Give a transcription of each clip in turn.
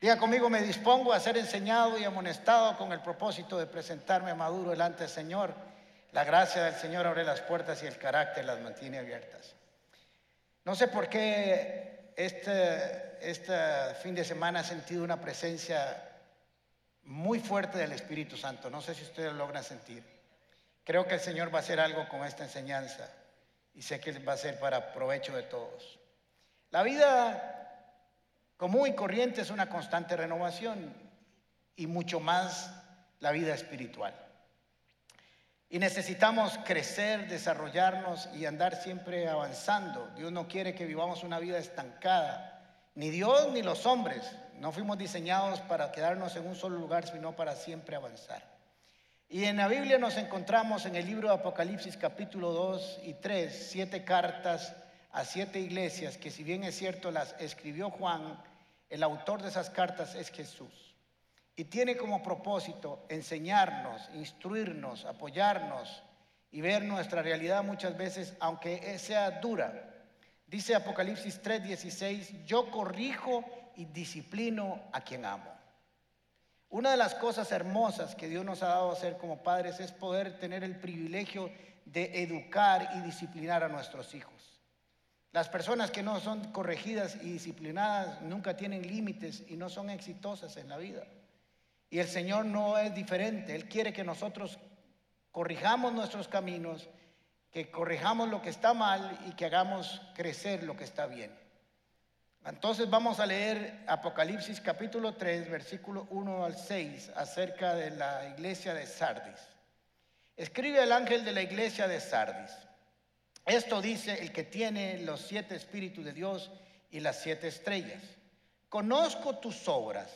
Diga conmigo, me dispongo a ser enseñado y amonestado con el propósito de presentarme maduro delante del Señor. La gracia del Señor abre las puertas y el carácter las mantiene abiertas. No sé por qué este, este fin de semana he sentido una presencia muy fuerte del Espíritu Santo. No sé si ustedes lo logran sentir. Creo que el Señor va a hacer algo con esta enseñanza y sé que va a ser para provecho de todos. La vida común y corriente es una constante renovación y mucho más la vida espiritual. Y necesitamos crecer, desarrollarnos y andar siempre avanzando. Dios no quiere que vivamos una vida estancada. Ni Dios ni los hombres. No fuimos diseñados para quedarnos en un solo lugar, sino para siempre avanzar. Y en la Biblia nos encontramos en el libro de Apocalipsis capítulo 2 y 3, siete cartas a siete iglesias que si bien es cierto las escribió Juan, el autor de esas cartas es Jesús. Y tiene como propósito enseñarnos, instruirnos, apoyarnos y ver nuestra realidad muchas veces, aunque sea dura. Dice Apocalipsis 3:16, yo corrijo y disciplino a quien amo. Una de las cosas hermosas que Dios nos ha dado a hacer como padres es poder tener el privilegio de educar y disciplinar a nuestros hijos. Las personas que no son corregidas y disciplinadas nunca tienen límites y no son exitosas en la vida. Y el Señor no es diferente. Él quiere que nosotros corrijamos nuestros caminos, que corrijamos lo que está mal y que hagamos crecer lo que está bien. Entonces vamos a leer Apocalipsis capítulo 3, versículo 1 al 6, acerca de la iglesia de Sardis. Escribe el ángel de la iglesia de Sardis. Esto dice el que tiene los siete espíritus de Dios y las siete estrellas. Conozco tus obras.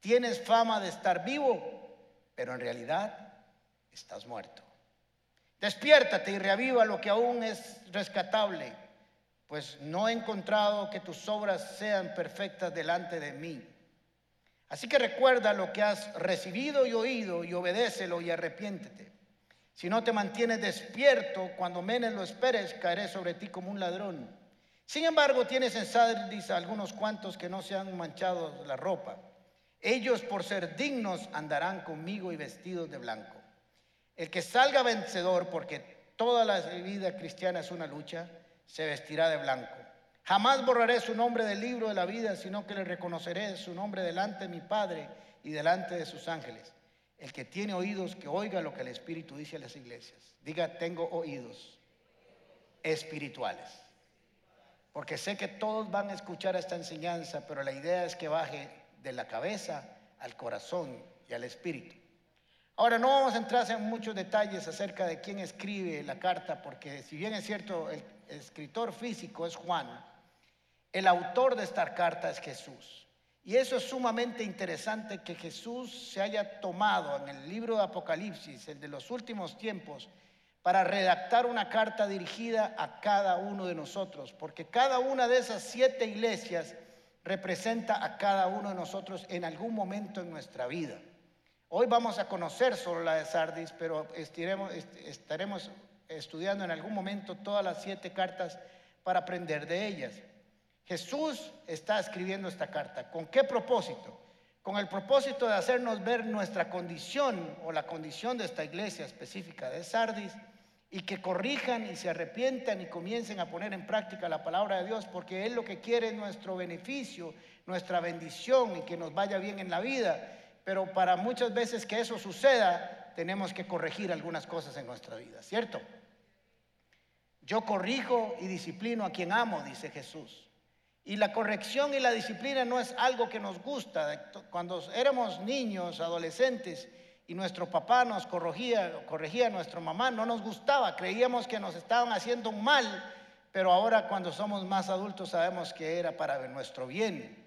Tienes fama de estar vivo, pero en realidad estás muerto. Despiértate y reaviva lo que aún es rescatable, pues no he encontrado que tus obras sean perfectas delante de mí. Así que recuerda lo que has recibido y oído y obedécelo y arrepiéntete. Si no te mantienes despierto, cuando menos lo esperes, caeré sobre ti como un ladrón. Sin embargo, tienes en Sardis algunos cuantos que no se han manchado la ropa. Ellos, por ser dignos, andarán conmigo y vestidos de blanco. El que salga vencedor, porque toda la vida cristiana es una lucha, se vestirá de blanco. Jamás borraré su nombre del libro de la vida, sino que le reconoceré su nombre delante de mi Padre y delante de sus ángeles. El que tiene oídos, que oiga lo que el Espíritu dice a las iglesias. Diga, tengo oídos espirituales. Porque sé que todos van a escuchar esta enseñanza, pero la idea es que baje de la cabeza al corazón y al espíritu. Ahora no vamos a entrar en muchos detalles acerca de quién escribe la carta, porque si bien es cierto, el escritor físico es Juan, el autor de esta carta es Jesús. Y eso es sumamente interesante que Jesús se haya tomado en el libro de Apocalipsis, el de los últimos tiempos, para redactar una carta dirigida a cada uno de nosotros, porque cada una de esas siete iglesias representa a cada uno de nosotros en algún momento en nuestra vida. Hoy vamos a conocer solo la de Sardis, pero estaremos estudiando en algún momento todas las siete cartas para aprender de ellas. Jesús está escribiendo esta carta. ¿Con qué propósito? Con el propósito de hacernos ver nuestra condición o la condición de esta iglesia específica de Sardis y que corrijan y se arrepientan y comiencen a poner en práctica la palabra de Dios, porque Él lo que quiere es nuestro beneficio, nuestra bendición y que nos vaya bien en la vida. Pero para muchas veces que eso suceda, tenemos que corregir algunas cosas en nuestra vida, ¿cierto? Yo corrijo y disciplino a quien amo, dice Jesús. Y la corrección y la disciplina no es algo que nos gusta. Cuando éramos niños, adolescentes, y nuestro papá nos corregía, corregía a nuestra mamá, no nos gustaba, creíamos que nos estaban haciendo mal, pero ahora cuando somos más adultos sabemos que era para nuestro bien.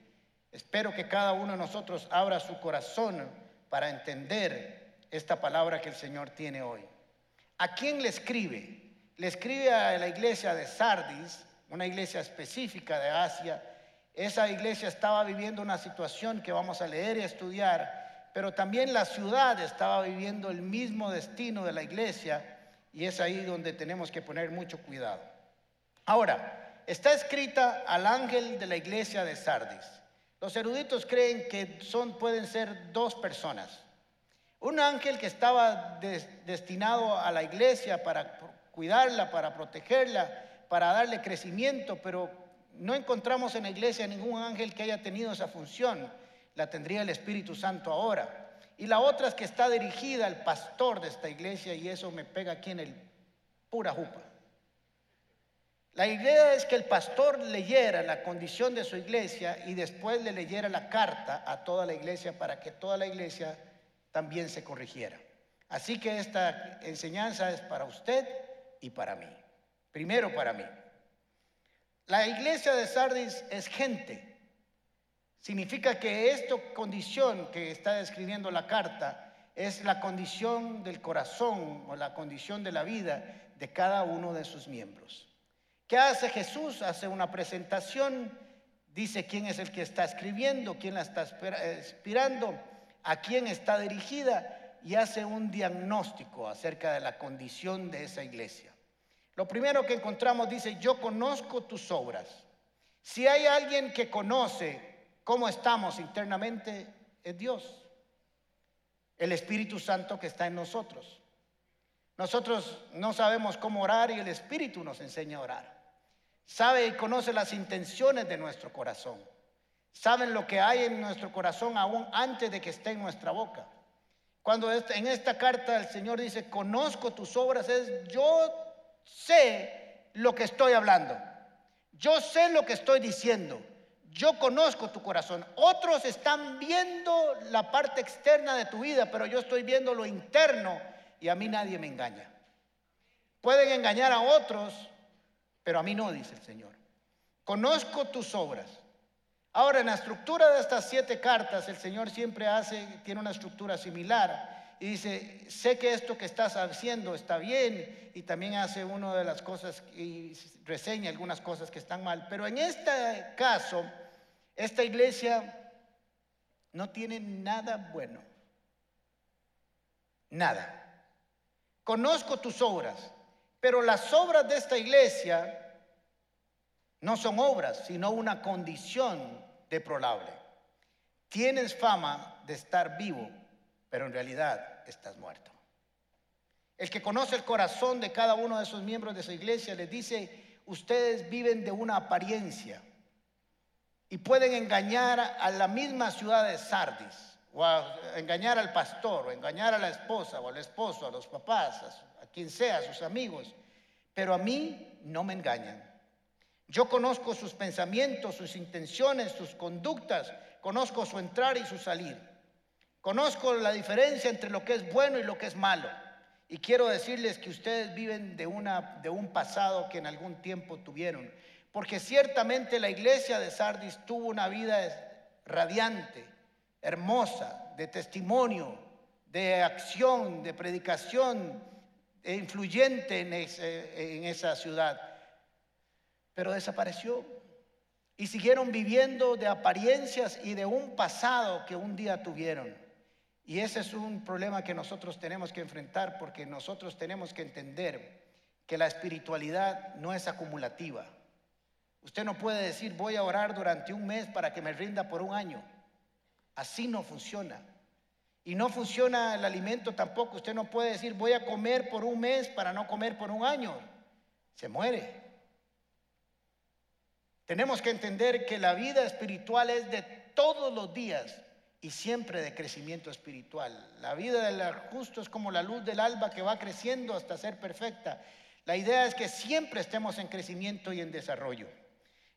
Espero que cada uno de nosotros abra su corazón para entender esta palabra que el Señor tiene hoy. ¿A quién le escribe? Le escribe a la iglesia de Sardis, una iglesia específica de Asia. Esa iglesia estaba viviendo una situación que vamos a leer y estudiar, pero también la ciudad estaba viviendo el mismo destino de la iglesia y es ahí donde tenemos que poner mucho cuidado. Ahora, está escrita al ángel de la iglesia de Sardis. Los eruditos creen que son, pueden ser dos personas. Un ángel que estaba destinado a la iglesia para cuidarla, para protegerla, para darle crecimiento, pero no encontramos en la iglesia ningún ángel que haya tenido esa función. La tendría el Espíritu Santo ahora. Y la otra es que está dirigida al pastor de esta iglesia y eso me pega aquí en el pura jupa. La idea es que el pastor leyera la condición de su iglesia y después le leyera la carta a toda la iglesia para que toda la iglesia también se corrigiera. Así que esta enseñanza es para usted y para mí. Primero para mí. La iglesia de Sardis es gente. Significa que esta condición que está describiendo la carta es la condición del corazón o la condición de la vida de cada uno de sus miembros. ¿Qué hace Jesús? Hace una presentación, dice quién es el que está escribiendo, quién la está inspirando, a quién está dirigida y hace un diagnóstico acerca de la condición de esa iglesia. Lo primero que encontramos dice, yo conozco tus obras. Si hay alguien que conoce cómo estamos internamente, es Dios, el Espíritu Santo que está en nosotros. Nosotros no sabemos cómo orar y el Espíritu nos enseña a orar. Sabe y conoce las intenciones de nuestro corazón. Saben lo que hay en nuestro corazón aún antes de que esté en nuestra boca. Cuando en esta carta el Señor dice, conozco tus obras, es yo sé lo que estoy hablando. Yo sé lo que estoy diciendo. Yo conozco tu corazón. Otros están viendo la parte externa de tu vida, pero yo estoy viendo lo interno y a mí nadie me engaña. Pueden engañar a otros, pero a mí no, dice el Señor. Conozco tus obras. Ahora, en la estructura de estas siete cartas, el Señor siempre hace, tiene una estructura similar y dice, sé que esto que estás haciendo está bien y también hace una de las cosas y reseña algunas cosas que están mal. Pero en este caso, esta iglesia no tiene nada bueno. Nada. Conozco tus obras, pero las obras de esta iglesia no son obras, sino una condición deplorable. Tienes fama de estar vivo, pero en realidad estás muerto. El que conoce el corazón de cada uno de esos miembros de esa iglesia les dice, ustedes viven de una apariencia y pueden engañar a la misma ciudad de Sardis, o engañar al pastor, o engañar a la esposa, o al esposo, a los papás, a, a quien sea, a sus amigos, pero a mí no me engañan. Yo conozco sus pensamientos, sus intenciones, sus conductas, conozco su entrar y su salir. Conozco la diferencia entre lo que es bueno y lo que es malo. Y quiero decirles que ustedes viven de, una, de un pasado que en algún tiempo tuvieron. Porque ciertamente la iglesia de Sardis tuvo una vida radiante, hermosa, de testimonio, de acción, de predicación, e influyente en, en esa ciudad. Pero desapareció. Y siguieron viviendo de apariencias y de un pasado que un día tuvieron. Y ese es un problema que nosotros tenemos que enfrentar porque nosotros tenemos que entender que la espiritualidad no es acumulativa. Usted no puede decir voy a orar durante un mes para que me rinda por un año. Así no funciona. Y no funciona el alimento tampoco. Usted no puede decir voy a comer por un mes para no comer por un año. Se muere. Tenemos que entender que la vida espiritual es de todos los días y siempre de crecimiento espiritual. La vida del justo es como la luz del alba que va creciendo hasta ser perfecta. La idea es que siempre estemos en crecimiento y en desarrollo.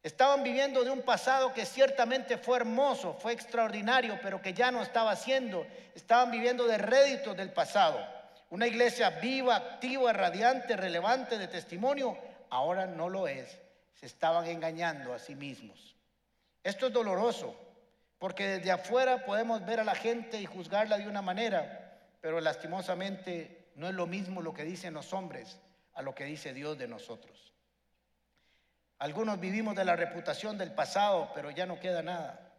Estaban viviendo de un pasado que ciertamente fue hermoso, fue extraordinario, pero que ya no estaba haciendo. Estaban viviendo de réditos del pasado. Una iglesia viva, activa, radiante, relevante de testimonio, ahora no lo es. Se estaban engañando a sí mismos. Esto es doloroso, porque desde afuera podemos ver a la gente y juzgarla de una manera, pero lastimosamente no es lo mismo lo que dicen los hombres a lo que dice Dios de nosotros. Algunos vivimos de la reputación del pasado, pero ya no queda nada.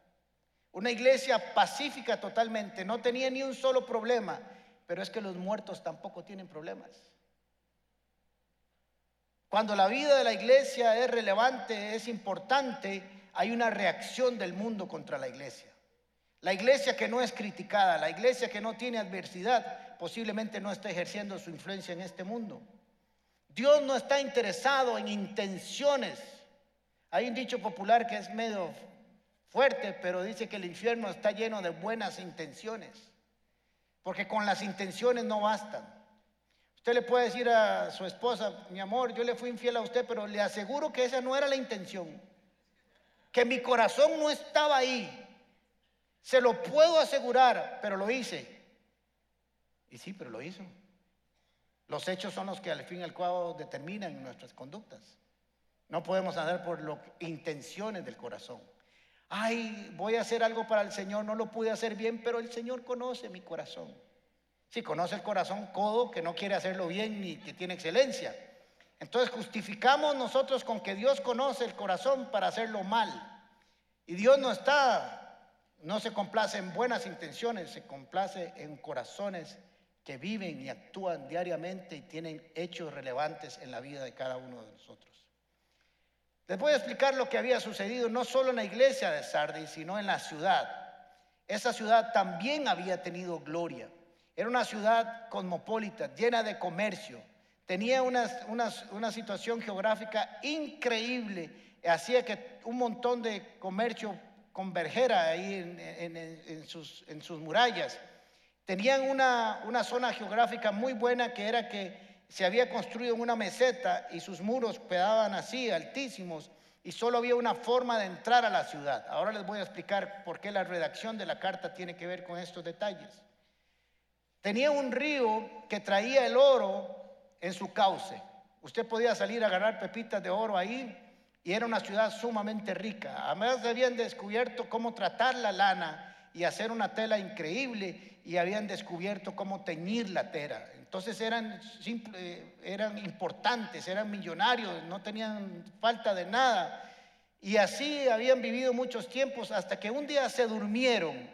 Una iglesia pacífica totalmente, no tenía ni un solo problema, pero es que los muertos tampoco tienen problemas. Cuando la vida de la iglesia es relevante, es importante, hay una reacción del mundo contra la iglesia. La iglesia que no es criticada, la iglesia que no tiene adversidad, posiblemente no está ejerciendo su influencia en este mundo. Dios no está interesado en intenciones. Hay un dicho popular que es medio fuerte, pero dice que el infierno está lleno de buenas intenciones, porque con las intenciones no bastan. Usted le puede decir a su esposa, mi amor, yo le fui infiel a usted, pero le aseguro que esa no era la intención, que mi corazón no estaba ahí. Se lo puedo asegurar, pero lo hice. Y sí, pero lo hizo. Los hechos son los que al fin y al cabo determinan nuestras conductas. No podemos andar por las intenciones del corazón. Ay, voy a hacer algo para el Señor, no lo pude hacer bien, pero el Señor conoce mi corazón. Si conoce el corazón codo que no quiere hacerlo bien ni que tiene excelencia. Entonces justificamos nosotros con que Dios conoce el corazón para hacerlo mal. Y Dios no está, no se complace en buenas intenciones, se complace en corazones que viven y actúan diariamente y tienen hechos relevantes en la vida de cada uno de nosotros. Les voy a explicar lo que había sucedido no solo en la iglesia de Sardis, sino en la ciudad. Esa ciudad también había tenido gloria. Era una ciudad cosmopolita, llena de comercio. Tenía una, situación geográfica increíble. Hacía que un montón de comercio convergera ahí en, sus, en sus murallas. Tenían una, una zona geográfica muy buena que era que se había construido una meseta y sus muros quedaban así, altísimos, y solo había una forma de entrar a la ciudad. Ahora les voy a explicar por qué la redacción de la carta tiene que ver con estos detalles. Tenía un río que traía el oro en su cauce. Usted podía salir a agarrar pepitas de oro ahí y era una ciudad sumamente rica. Además habían descubierto cómo tratar la lana y hacer una tela increíble y habían descubierto cómo teñir la tela. Entonces eran, simple, eran importantes, eran millonarios, no tenían falta de nada. Y así habían vivido muchos tiempos hasta que un día se durmieron.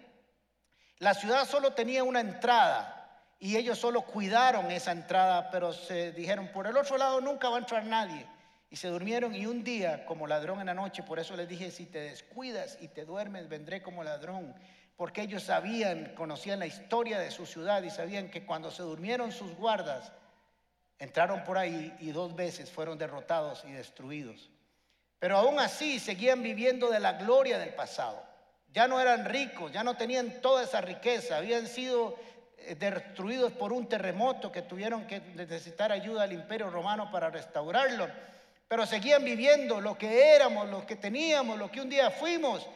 La ciudad solo tenía una entrada y ellos solo cuidaron esa entrada, pero se dijeron, por el otro lado nunca va a entrar nadie. Y se durmieron y un día, como ladrón en la noche, por eso les dije, si te descuidas y te duermes, vendré como ladrón porque ellos sabían, conocían la historia de su ciudad y sabían que cuando se durmieron sus guardas, entraron por ahí y dos veces fueron derrotados y destruidos. Pero aún así seguían viviendo de la gloria del pasado. Ya no eran ricos, ya no tenían toda esa riqueza, habían sido destruidos por un terremoto que tuvieron que necesitar ayuda al imperio romano para restaurarlo. Pero seguían viviendo lo que éramos, lo que teníamos, lo que un día fuimos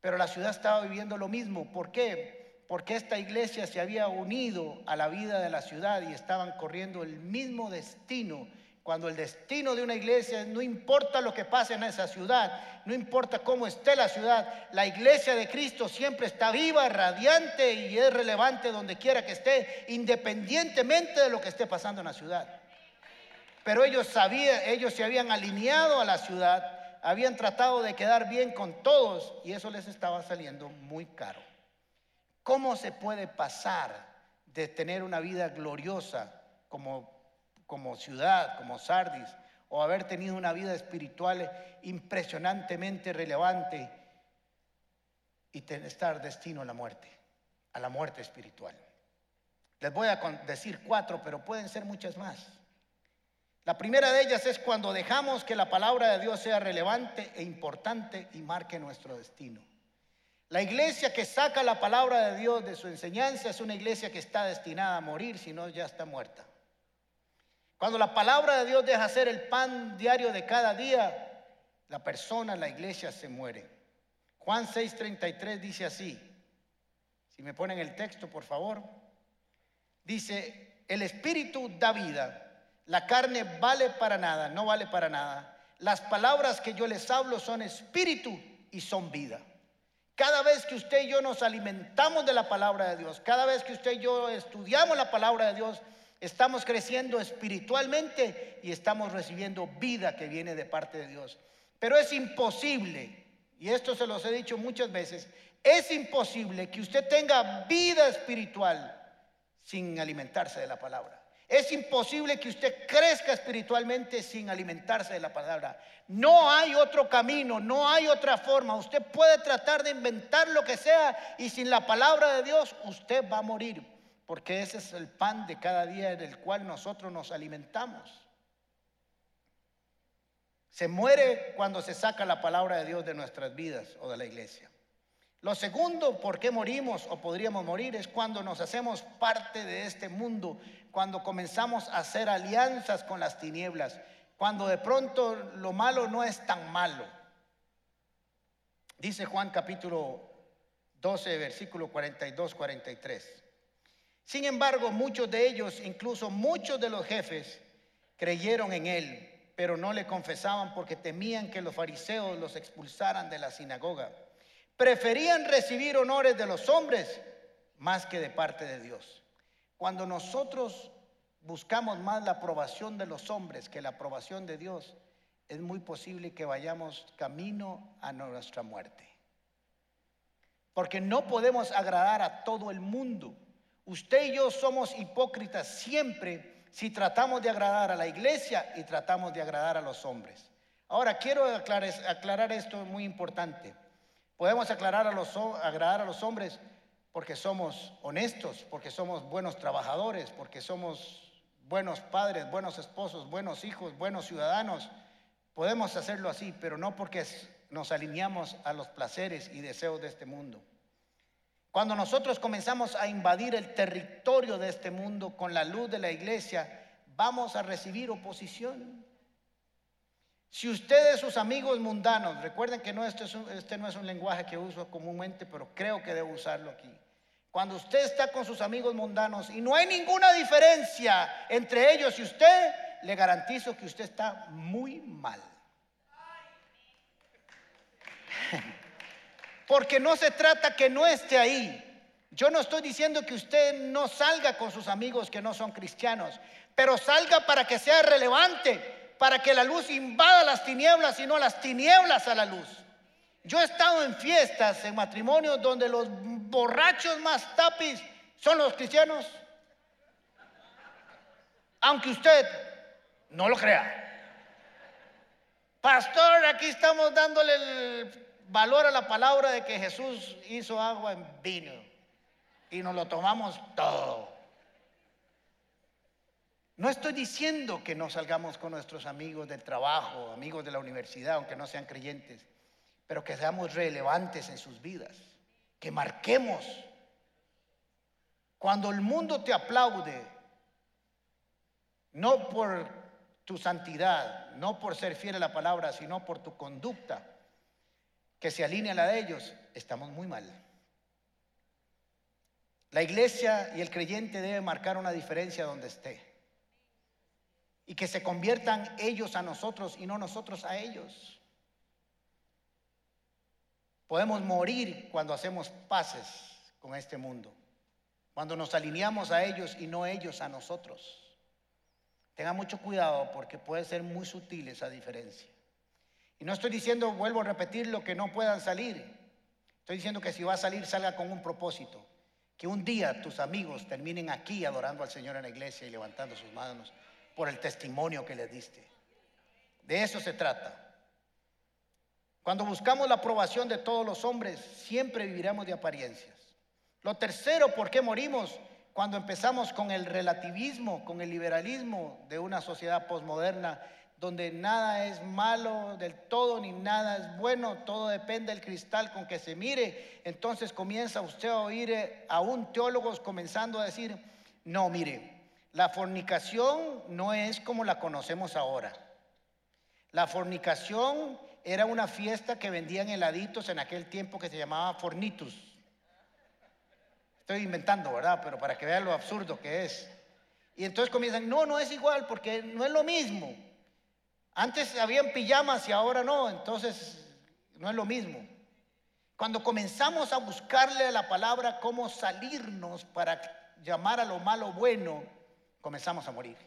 pero la ciudad estaba viviendo lo mismo. ¿Por qué? Porque esta iglesia se había unido a la vida de la ciudad y estaban corriendo el mismo destino. Cuando el destino de una iglesia, no importa lo que pase en esa ciudad, no importa cómo esté la ciudad, la iglesia de Cristo siempre está viva, radiante y es relevante donde quiera que esté, independientemente de lo que esté pasando en la ciudad. Pero ellos sabían, ellos se habían alineado a la ciudad habían tratado de quedar bien con todos y eso les estaba saliendo muy caro. ¿Cómo se puede pasar de tener una vida gloriosa como, como ciudad, como Sardis, o haber tenido una vida espiritual impresionantemente relevante y estar destino a la muerte, a la muerte espiritual? Les voy a decir cuatro, pero pueden ser muchas más. La primera de ellas es cuando dejamos que la palabra de Dios sea relevante e importante y marque nuestro destino. La iglesia que saca la palabra de Dios de su enseñanza es una iglesia que está destinada a morir, si no ya está muerta. Cuando la palabra de Dios deja ser el pan diario de cada día, la persona, la iglesia se muere. Juan 6:33 dice así, si me ponen el texto por favor, dice, el espíritu da vida la carne vale para nada, no vale para nada. Las palabras que yo les hablo son espíritu y son vida. Cada vez que usted y yo nos alimentamos de la palabra de Dios, cada vez que usted y yo estudiamos la palabra de Dios, estamos creciendo espiritualmente y estamos recibiendo vida que viene de parte de Dios. Pero es imposible, y esto se los he dicho muchas veces, es imposible que usted tenga vida espiritual sin alimentarse de la palabra. Es imposible que usted crezca espiritualmente sin alimentarse de la palabra. No hay otro camino, no hay otra forma. Usted puede tratar de inventar lo que sea y sin la palabra de Dios usted va a morir, porque ese es el pan de cada día del cual nosotros nos alimentamos. Se muere cuando se saca la palabra de Dios de nuestras vidas o de la iglesia. Lo segundo, por qué morimos o podríamos morir, es cuando nos hacemos parte de este mundo, cuando comenzamos a hacer alianzas con las tinieblas, cuando de pronto lo malo no es tan malo. Dice Juan capítulo 12, versículo 42, 43. Sin embargo, muchos de ellos, incluso muchos de los jefes, creyeron en él, pero no le confesaban porque temían que los fariseos los expulsaran de la sinagoga preferían recibir honores de los hombres más que de parte de Dios. Cuando nosotros buscamos más la aprobación de los hombres que la aprobación de Dios, es muy posible que vayamos camino a nuestra muerte. Porque no podemos agradar a todo el mundo. Usted y yo somos hipócritas siempre si tratamos de agradar a la iglesia y tratamos de agradar a los hombres. Ahora, quiero aclarar, aclarar esto muy importante. Podemos aclarar a los, agradar a los hombres porque somos honestos, porque somos buenos trabajadores, porque somos buenos padres, buenos esposos, buenos hijos, buenos ciudadanos. Podemos hacerlo así, pero no porque nos alineamos a los placeres y deseos de este mundo. Cuando nosotros comenzamos a invadir el territorio de este mundo con la luz de la iglesia, vamos a recibir oposición. Si ustedes, sus amigos mundanos, recuerden que no, este, este no es un lenguaje que uso comúnmente, pero creo que debo usarlo aquí. Cuando usted está con sus amigos mundanos y no hay ninguna diferencia entre ellos y usted, le garantizo que usted está muy mal. Porque no se trata que no esté ahí. Yo no estoy diciendo que usted no salga con sus amigos que no son cristianos, pero salga para que sea relevante, para que la luz invada las tinieblas y no las tinieblas a la luz. Yo he estado en fiestas, en matrimonios donde los borrachos más tapis son los cristianos. Aunque usted no lo crea. Pastor, aquí estamos dándole el valor a la palabra de que Jesús hizo agua en vino y nos lo tomamos todo. No estoy diciendo que no salgamos con nuestros amigos del trabajo, amigos de la universidad, aunque no sean creyentes, pero que seamos relevantes en sus vidas, que marquemos. Cuando el mundo te aplaude, no por tu santidad, no por ser fiel a la palabra, sino por tu conducta, que se alinea a la de ellos, estamos muy mal. La iglesia y el creyente deben marcar una diferencia donde esté y que se conviertan ellos a nosotros y no nosotros a ellos. Podemos morir cuando hacemos paces con este mundo, cuando nos alineamos a ellos y no ellos a nosotros. Tengan mucho cuidado porque puede ser muy sutil esa diferencia. Y no estoy diciendo, vuelvo a repetir, lo que no puedan salir. Estoy diciendo que si va a salir, salga con un propósito. Que un día tus amigos terminen aquí adorando al Señor en la iglesia y levantando sus manos por el testimonio que le diste. De eso se trata. Cuando buscamos la aprobación de todos los hombres, siempre viviremos de apariencias. Lo tercero, ¿por qué morimos? Cuando empezamos con el relativismo, con el liberalismo de una sociedad posmoderna, donde nada es malo del todo ni nada es bueno, todo depende del cristal con que se mire, entonces comienza usted a oír eh, a un teólogos comenzando a decir, no, mire, la fornicación no es como la conocemos ahora. La fornicación era una fiesta que vendían heladitos en aquel tiempo que se llamaba fornitus. Estoy inventando, ¿verdad? Pero para que vean lo absurdo que es. Y entonces comienzan, no, no es igual porque no es lo mismo. Antes habían pijamas y ahora no, entonces no es lo mismo. Cuando comenzamos a buscarle a la palabra cómo salirnos para llamar a lo malo bueno, comenzamos a morir.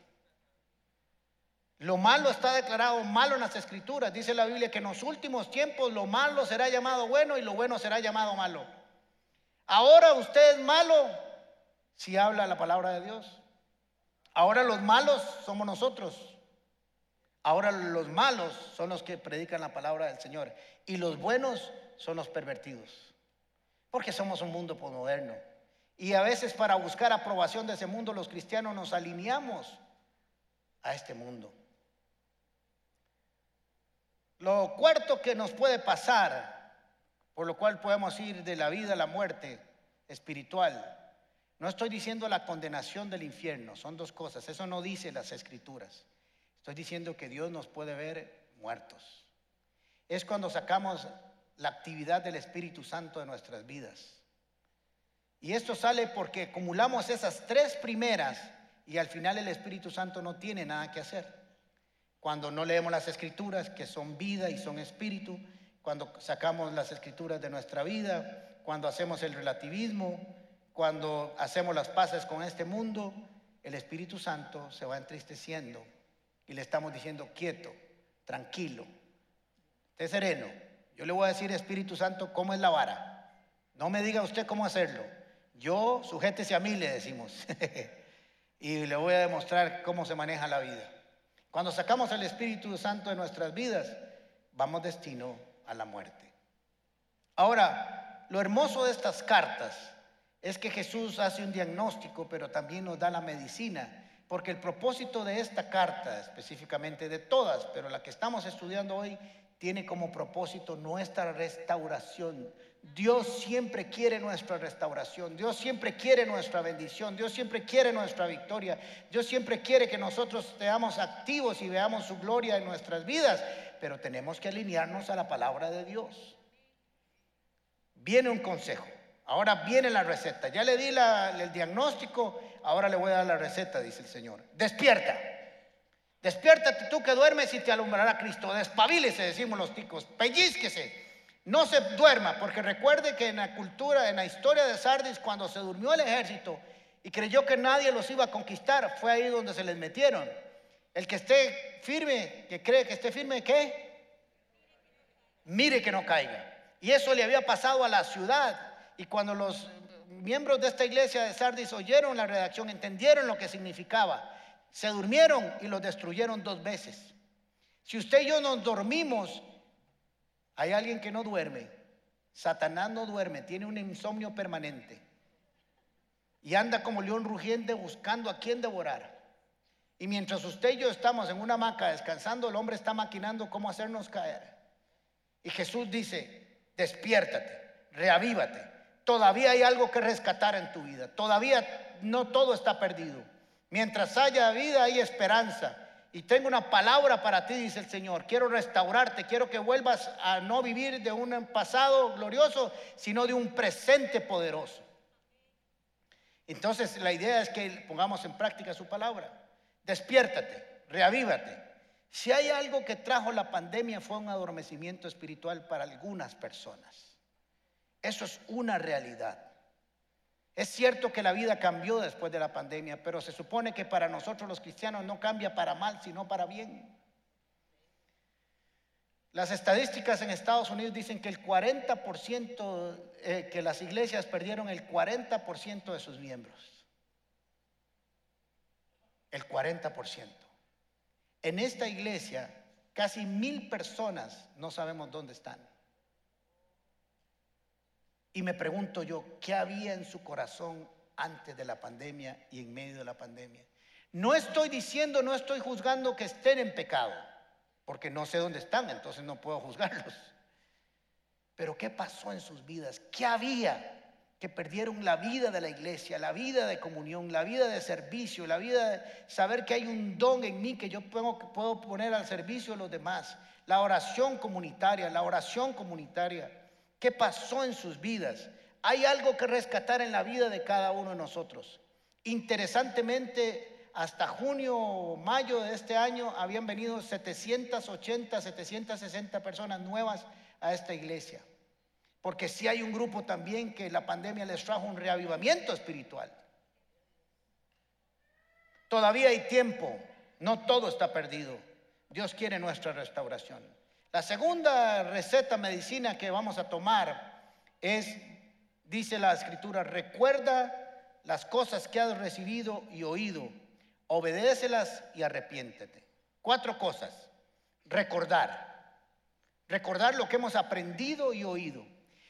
Lo malo está declarado malo en las escrituras. Dice la Biblia que en los últimos tiempos lo malo será llamado bueno y lo bueno será llamado malo. Ahora usted es malo si habla la palabra de Dios. Ahora los malos somos nosotros. Ahora los malos son los que predican la palabra del Señor y los buenos son los pervertidos. Porque somos un mundo posmoderno. Y a veces para buscar aprobación de ese mundo los cristianos nos alineamos a este mundo. Lo cuarto que nos puede pasar, por lo cual podemos ir de la vida a la muerte espiritual, no estoy diciendo la condenación del infierno, son dos cosas, eso no dice las escrituras. Estoy diciendo que Dios nos puede ver muertos. Es cuando sacamos la actividad del Espíritu Santo de nuestras vidas. Y esto sale porque acumulamos esas tres primeras y al final el Espíritu Santo no tiene nada que hacer. Cuando no leemos las escrituras, que son vida y son espíritu, cuando sacamos las escrituras de nuestra vida, cuando hacemos el relativismo, cuando hacemos las paces con este mundo, el Espíritu Santo se va entristeciendo y le estamos diciendo quieto, tranquilo, esté sereno. Yo le voy a decir, Espíritu Santo, cómo es la vara. No me diga usted cómo hacerlo. Yo, sujétese a mí, le decimos. y le voy a demostrar cómo se maneja la vida. Cuando sacamos el Espíritu Santo de nuestras vidas, vamos destino a la muerte. Ahora, lo hermoso de estas cartas es que Jesús hace un diagnóstico, pero también nos da la medicina, porque el propósito de esta carta, específicamente de todas, pero la que estamos estudiando hoy, tiene como propósito nuestra restauración. Dios siempre quiere nuestra restauración, Dios siempre quiere nuestra bendición, Dios siempre quiere nuestra victoria, Dios siempre quiere que nosotros seamos activos y veamos su gloria en nuestras vidas, pero tenemos que alinearnos a la palabra de Dios. Viene un consejo, ahora viene la receta, ya le di el diagnóstico, ahora le voy a dar la receta, dice el Señor. Despierta. Despiértate tú que duermes y te alumbrará Cristo. Despabilese, decimos los ticos. Pellizquese. No se duerma, porque recuerde que en la cultura, en la historia de Sardis, cuando se durmió el ejército y creyó que nadie los iba a conquistar, fue ahí donde se les metieron. El que esté firme, que cree que esté firme, ¿qué? Mire que no caiga. Y eso le había pasado a la ciudad. Y cuando los miembros de esta iglesia de Sardis oyeron la redacción, entendieron lo que significaba se durmieron y los destruyeron dos veces. Si usted y yo nos dormimos, hay alguien que no duerme. Satanás no duerme, tiene un insomnio permanente. Y anda como león rugiente buscando a quien devorar. Y mientras usted y yo estamos en una hamaca descansando, el hombre está maquinando cómo hacernos caer. Y Jesús dice, despiértate, reavívate. Todavía hay algo que rescatar en tu vida. Todavía no todo está perdido. Mientras haya vida hay esperanza. Y tengo una palabra para ti, dice el Señor. Quiero restaurarte, quiero que vuelvas a no vivir de un pasado glorioso, sino de un presente poderoso. Entonces la idea es que pongamos en práctica su palabra. Despiértate, reavívate. Si hay algo que trajo la pandemia fue un adormecimiento espiritual para algunas personas. Eso es una realidad. Es cierto que la vida cambió después de la pandemia, pero se supone que para nosotros los cristianos no cambia para mal, sino para bien. Las estadísticas en Estados Unidos dicen que el 40%, eh, que las iglesias perdieron el 40% de sus miembros. El 40%. En esta iglesia, casi mil personas no sabemos dónde están. Y me pregunto yo, ¿qué había en su corazón antes de la pandemia y en medio de la pandemia? No estoy diciendo, no estoy juzgando que estén en pecado, porque no sé dónde están, entonces no puedo juzgarlos. Pero ¿qué pasó en sus vidas? ¿Qué había? Que perdieron la vida de la iglesia, la vida de comunión, la vida de servicio, la vida de saber que hay un don en mí que yo puedo, poner al servicio de los demás. La oración comunitaria, la oración comunitaria. ¿Qué pasó en sus vidas? Hay algo que rescatar en la vida de cada uno de nosotros. Interesantemente, hasta junio o mayo de este año habían venido 780, 760 personas nuevas a esta iglesia. Porque si hay un grupo también que la pandemia les trajo un reavivamiento espiritual. Todavía hay tiempo, no todo está perdido. Dios quiere nuestra restauración. La segunda receta medicina que vamos a tomar es, dice la escritura, recuerda las cosas que has recibido y oído, obedécelas y arrepiéntete. Cuatro cosas. Recordar. Recordar lo que hemos aprendido y oído.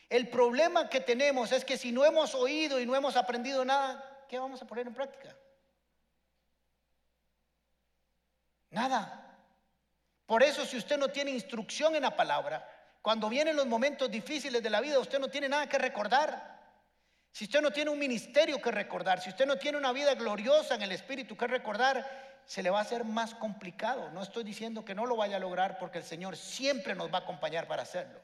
El problema que tenemos es que si no hemos oído y no hemos aprendido nada, ¿qué vamos a poner en práctica? Nada. Por eso si usted no tiene instrucción en la palabra, cuando vienen los momentos difíciles de la vida, usted no tiene nada que recordar. Si usted no tiene un ministerio que recordar, si usted no tiene una vida gloriosa en el Espíritu que recordar, se le va a hacer más complicado. No estoy diciendo que no lo vaya a lograr porque el Señor siempre nos va a acompañar para hacerlo.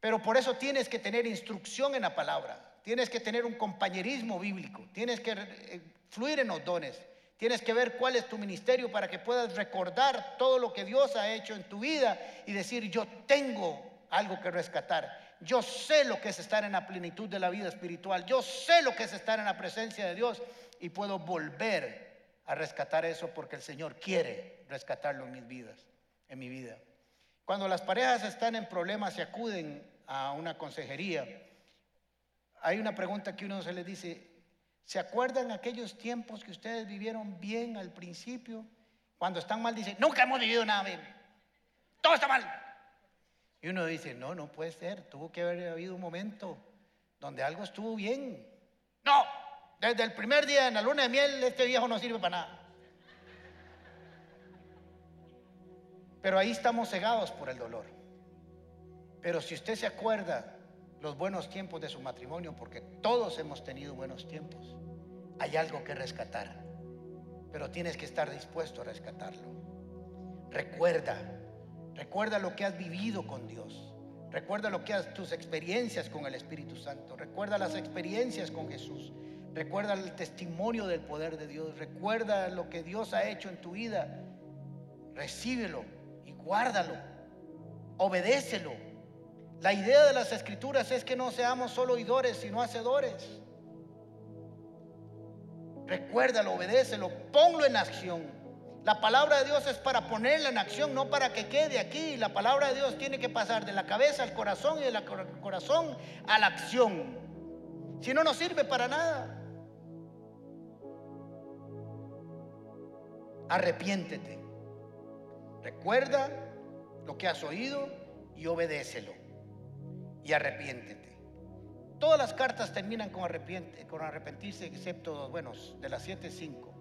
Pero por eso tienes que tener instrucción en la palabra, tienes que tener un compañerismo bíblico, tienes que eh, fluir en los dones. Tienes que ver cuál es tu ministerio para que puedas recordar todo lo que Dios ha hecho en tu vida y decir, yo tengo algo que rescatar. Yo sé lo que es estar en la plenitud de la vida espiritual. Yo sé lo que es estar en la presencia de Dios y puedo volver a rescatar eso porque el Señor quiere rescatarlo en mis vidas, en mi vida. Cuando las parejas están en problemas y acuden a una consejería, hay una pregunta que uno se les dice, ¿Se acuerdan aquellos tiempos que ustedes vivieron bien al principio? Cuando están mal dicen, nunca hemos vivido nada bien. Todo está mal. Y uno dice, no, no puede ser. Tuvo que haber habido un momento donde algo estuvo bien. No, desde el primer día en la luna de miel este viejo no sirve para nada. Pero ahí estamos cegados por el dolor. Pero si usted se acuerda los buenos tiempos de su matrimonio, porque todos hemos tenido buenos tiempos. Hay algo que rescatar, pero tienes que estar dispuesto a rescatarlo. Recuerda, recuerda lo que has vivido con Dios. Recuerda lo que has, tus experiencias con el Espíritu Santo. Recuerda las experiencias con Jesús. Recuerda el testimonio del poder de Dios. Recuerda lo que Dios ha hecho en tu vida. Recíbelo y guárdalo. Obedécelo la idea de las escrituras es que no seamos solo oidores, sino hacedores. Recuérdalo, obedécelo, ponlo en acción. La palabra de Dios es para ponerla en acción, no para que quede aquí. La palabra de Dios tiene que pasar de la cabeza al corazón y del corazón a la acción. Si no, no sirve para nada. Arrepiéntete. Recuerda lo que has oído y obedécelo y arrepiéntete. Todas las cartas terminan con, con arrepentirse, excepto bueno, de las siete, cinco.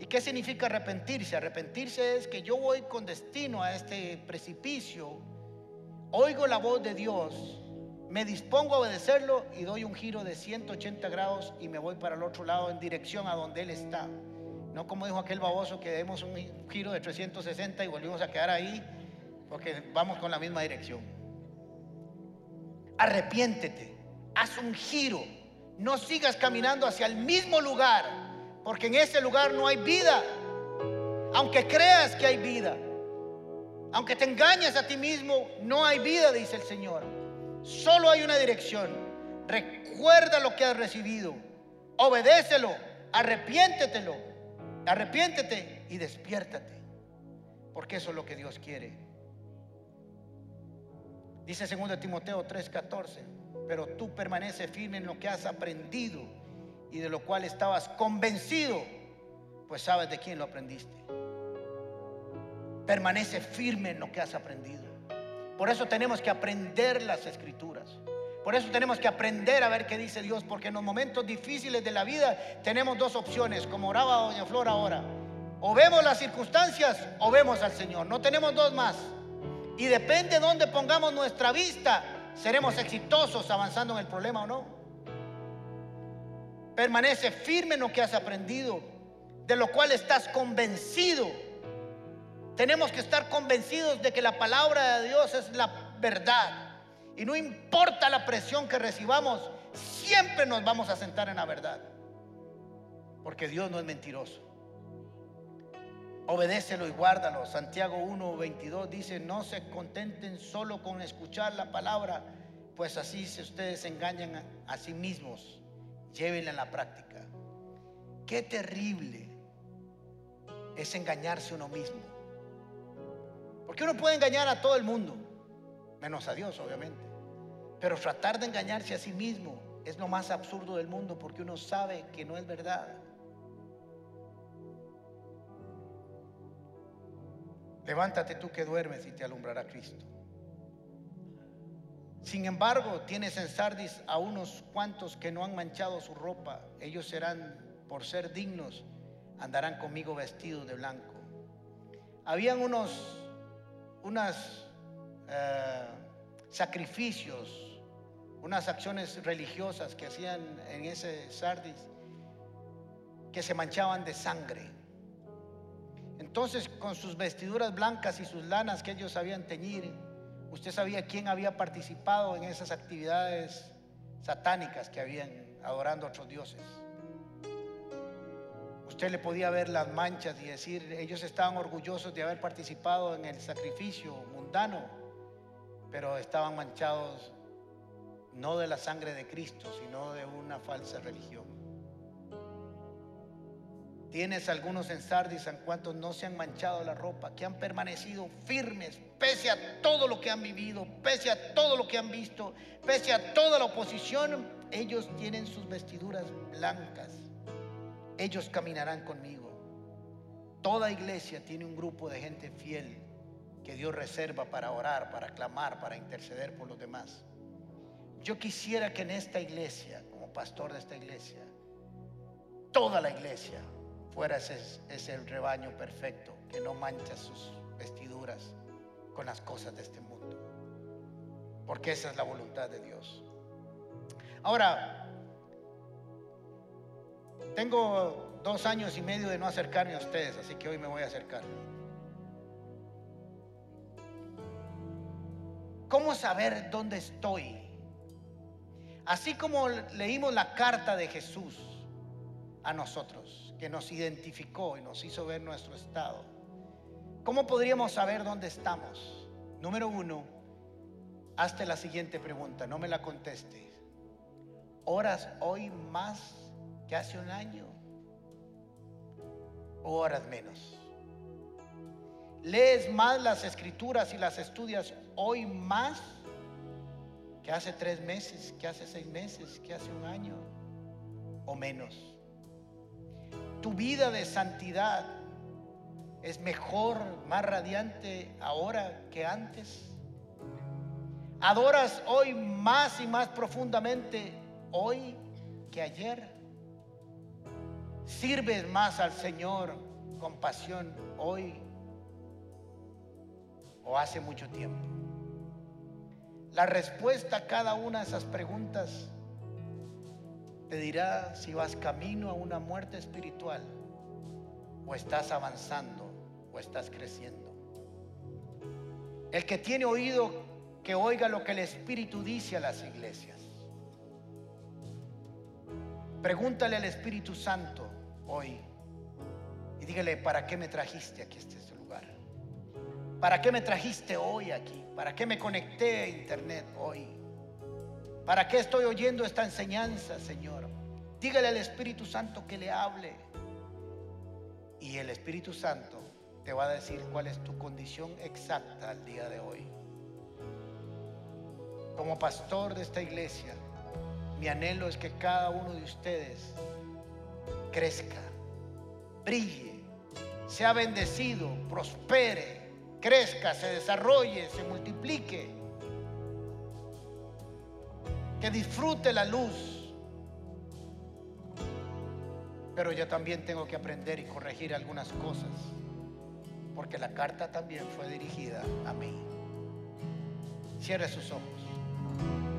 ¿Y qué significa arrepentirse? Arrepentirse es que yo voy con destino a este precipicio, oigo la voz de Dios, me dispongo a obedecerlo y doy un giro de 180 grados y me voy para el otro lado en dirección a donde Él está. No como dijo aquel baboso que demos un giro de 360 y volvimos a quedar ahí porque vamos con la misma dirección arrepiéntete, haz un giro, no sigas caminando hacia el mismo lugar, porque en ese lugar no hay vida, aunque creas que hay vida. Aunque te engañes a ti mismo, no hay vida, dice el Señor. Solo hay una dirección. Recuerda lo que has recibido. Obedécelo. Arrepiéntetelo. Arrepiéntete y despiértate. Porque eso es lo que Dios quiere. Dice 2 Timoteo 3:14, pero tú permanece firme en lo que has aprendido y de lo cual estabas convencido, pues sabes de quién lo aprendiste. Permanece firme en lo que has aprendido. Por eso tenemos que aprender las escrituras. Por eso tenemos que aprender a ver qué dice Dios, porque en los momentos difíciles de la vida tenemos dos opciones, como oraba Doña Flor ahora. O vemos las circunstancias o vemos al Señor. No tenemos dos más. Y depende de dónde pongamos nuestra vista, seremos exitosos avanzando en el problema o no. Permanece firme en lo que has aprendido, de lo cual estás convencido. Tenemos que estar convencidos de que la palabra de Dios es la verdad. Y no importa la presión que recibamos, siempre nos vamos a sentar en la verdad. Porque Dios no es mentiroso. Obedécelo y guárdalo. Santiago 1, 22 dice, no se contenten solo con escuchar la palabra, pues así si ustedes engañan a, sí mismos, llévenla en la práctica. Qué terrible es engañarse uno mismo. Porque uno puede engañar a todo el mundo, menos a Dios obviamente. Pero tratar de engañarse a sí mismo es lo más absurdo del mundo porque uno sabe que no es verdad. Levántate tú que duermes y te alumbrará Cristo. Sin embargo, tienes en Sardis a unos cuantos que no han manchado su ropa. Ellos serán, por ser dignos, andarán conmigo vestidos de blanco. Habían unos, unas eh, sacrificios, unas acciones religiosas que hacían en ese Sardis que se manchaban de sangre. Entonces, con sus vestiduras blancas y sus lanas que ellos sabían teñir, usted sabía quién había participado en esas actividades satánicas que habían adorando a otros dioses. Usted le podía ver las manchas y decir, ellos estaban orgullosos de haber participado en el sacrificio mundano, pero estaban manchados no de la sangre de Cristo, sino de una falsa religión. Tienes algunos en Sardis en cuanto no se han manchado la ropa, que han permanecido firmes pese a todo lo que han vivido, pese a todo lo que han visto, pese a toda la oposición. Ellos tienen sus vestiduras blancas. Ellos caminarán conmigo. Toda iglesia tiene un grupo de gente fiel que Dios reserva para orar, para clamar, para interceder por los demás. Yo quisiera que en esta iglesia, como pastor de esta iglesia, toda la iglesia fuera ese, el rebaño perfecto que no mancha sus vestiduras con las cosas de este mundo. Porque esa es la voluntad de Dios. Ahora, tengo dos años y medio de no acercarme a ustedes, así que hoy me voy a acercar. ¿Cómo saber dónde estoy? Así como leímos la carta de Jesús a nosotros que nos identificó y nos hizo ver nuestro estado. ¿Cómo podríamos saber dónde estamos? Número uno, hazte la siguiente pregunta, no me la contestes. ¿Horas hoy más que hace un año? ¿O horas menos? ¿Lees más las escrituras y las estudias hoy más que hace tres meses, que hace seis meses, que hace un año? ¿O menos? Tu vida de santidad es mejor, más radiante ahora que antes. Adoras hoy más y más profundamente hoy que ayer. Sirves más al Señor con pasión hoy o hace mucho tiempo. La respuesta a cada una de esas preguntas te dirá si vas camino a una muerte espiritual o estás avanzando o estás creciendo. El que tiene oído, que oiga lo que el Espíritu dice a las iglesias. Pregúntale al Espíritu Santo hoy y dígale, ¿para qué me trajiste aquí a este lugar? ¿Para qué me trajiste hoy aquí? ¿Para qué me conecté a internet hoy? ¿Para qué estoy oyendo esta enseñanza, Señor? Dígale al Espíritu Santo que le hable. Y el Espíritu Santo te va a decir cuál es tu condición exacta al día de hoy. Como pastor de esta iglesia, mi anhelo es que cada uno de ustedes crezca, brille, sea bendecido, prospere, crezca, se desarrolle, se multiplique que disfrute la luz. Pero yo también tengo que aprender y corregir algunas cosas, porque la carta también fue dirigida a mí. Cierre sus ojos.